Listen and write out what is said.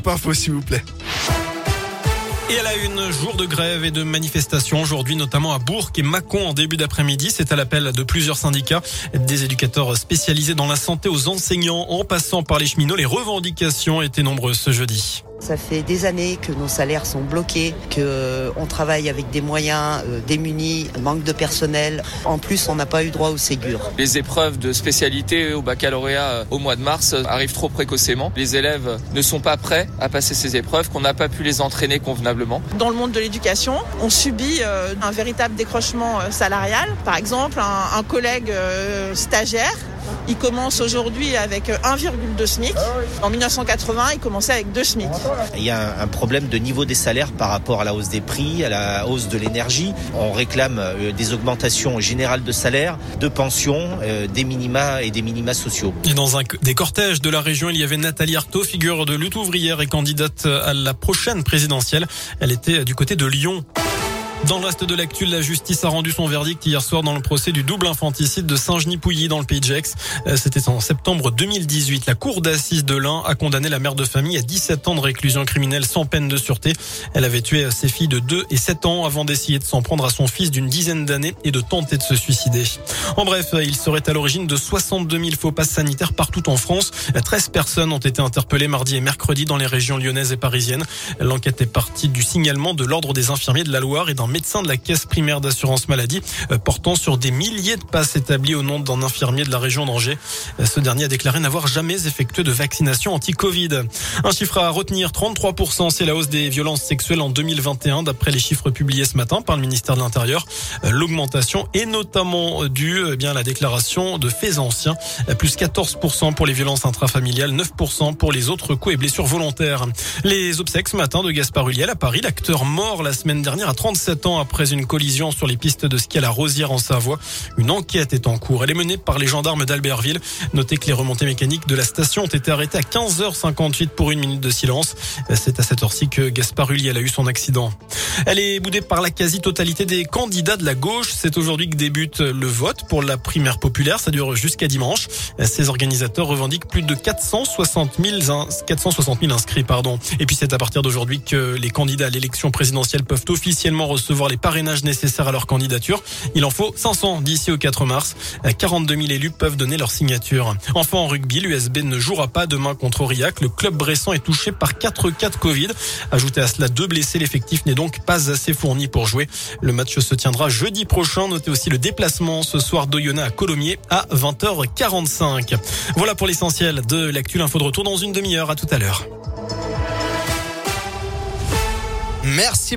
pas faux, s'il vous plaît. Et à la une, jour de grève et de manifestation aujourd'hui, notamment à Bourg et Mâcon en début d'après-midi. C'est à l'appel de plusieurs syndicats, des éducateurs spécialisés dans la santé aux enseignants, en passant par les cheminots. Les revendications étaient nombreuses ce jeudi. Ça fait des années que nos salaires sont bloqués, que euh, on travaille avec des moyens euh, démunis, manque de personnel. En plus, on n'a pas eu droit au Ségur. Les épreuves de spécialité au baccalauréat euh, au mois de mars arrivent trop précocement. Les élèves ne sont pas prêts à passer ces épreuves, qu'on n'a pas pu les entraîner convenablement. Dans le monde de l'éducation, on subit un véritable décrochement salarial. Par exemple, un, un collègue stagiaire il commence aujourd'hui avec 1,2 SMIC. En 1980, il commençait avec 2 SMIC. Il y a un problème de niveau des salaires par rapport à la hausse des prix, à la hausse de l'énergie. On réclame euh, des augmentations générales de salaires, de pensions, euh, des minima et des minima sociaux. Et dans un des cortèges de la région, il y avait Nathalie Arthaud, figure de lutte ouvrière et candidate à la prochaine présidentielle. Elle était du côté de Lyon. Dans le reste de l'actu, la justice a rendu son verdict hier soir dans le procès du double infanticide de Saint-Genis-Pouilly dans le Pays de Gex. Euh, c'était en septembre 2018. La cour d'assises de l'Ain a condamné la mère de famille à 17 ans de réclusion criminelle sans peine de sûreté. Elle avait tué ses filles de 2 et 7 ans avant d'essayer de s'en prendre à son fils d'une dizaine d'années et de tenter de se suicider. En bref, il serait à l'origine de 62 000 faux passes sanitaires partout en France. 13 personnes ont été interpellées mardi et mercredi dans les régions lyonnaises et parisiennes. L'enquête est partie du signalement de l'ordre des infirmiers de la Loire et d'un médecin de la caisse primaire d'assurance maladie euh, portant sur des milliers de passes établies au nom d'un infirmier de la région d'Angers. Euh, ce dernier a déclaré n'avoir jamais effectué de vaccination anti-Covid. Un chiffre à retenir, 33%, c'est la hausse des violences sexuelles en 2021 d'après les chiffres publiés ce matin par le ministère de l'Intérieur. Euh, l'augmentation est notamment due eh bien, à la déclaration de faits anciens, plus 14% pour les violences intrafamiliales, 9% pour les autres coups et blessures volontaires. Les obsèques ce matin de Gaspard Huliel à Paris, l'acteur mort la semaine dernière à 37 après une collision sur les pistes de ski à la Rosière en Savoie. Une enquête est en cours. Elle est menée par les gendarmes d'Albertville. Notez que les remontées mécaniques de la station ont été arrêtées à 15h58 pour une minute de silence. C'est à cette heure-ci que Gaspard Ulliel a eu son accident. Elle est boudée par la quasi-totalité des candidats de la gauche. C'est aujourd'hui que débute le vote pour la primaire populaire. Ça dure jusqu'à dimanche. Ces organisateurs revendiquent plus de 460 000, 460 000 inscrits. Pardon. Et puis c'est à partir d'aujourd'hui que les candidats à l'élection présidentielle peuvent officiellement recevoir les parrainages nécessaires à leur candidature. Il en faut 500 d'ici au 4 mars. 42 000 élus peuvent donner leur signature. Enfin, en rugby, l'USB ne jouera pas demain contre Aurillac. Le club bressan est touché par 4 cas de Covid. Ajoutez à cela deux blessés, l'effectif n'est donc pas assez fourni pour jouer. Le match se tiendra jeudi prochain. Notez aussi le déplacement ce soir d'Oyonnax à Colomiers à 20h45. Voilà pour l'essentiel de l'actu. Info de retour dans une demi-heure. À tout à l'heure. Merci.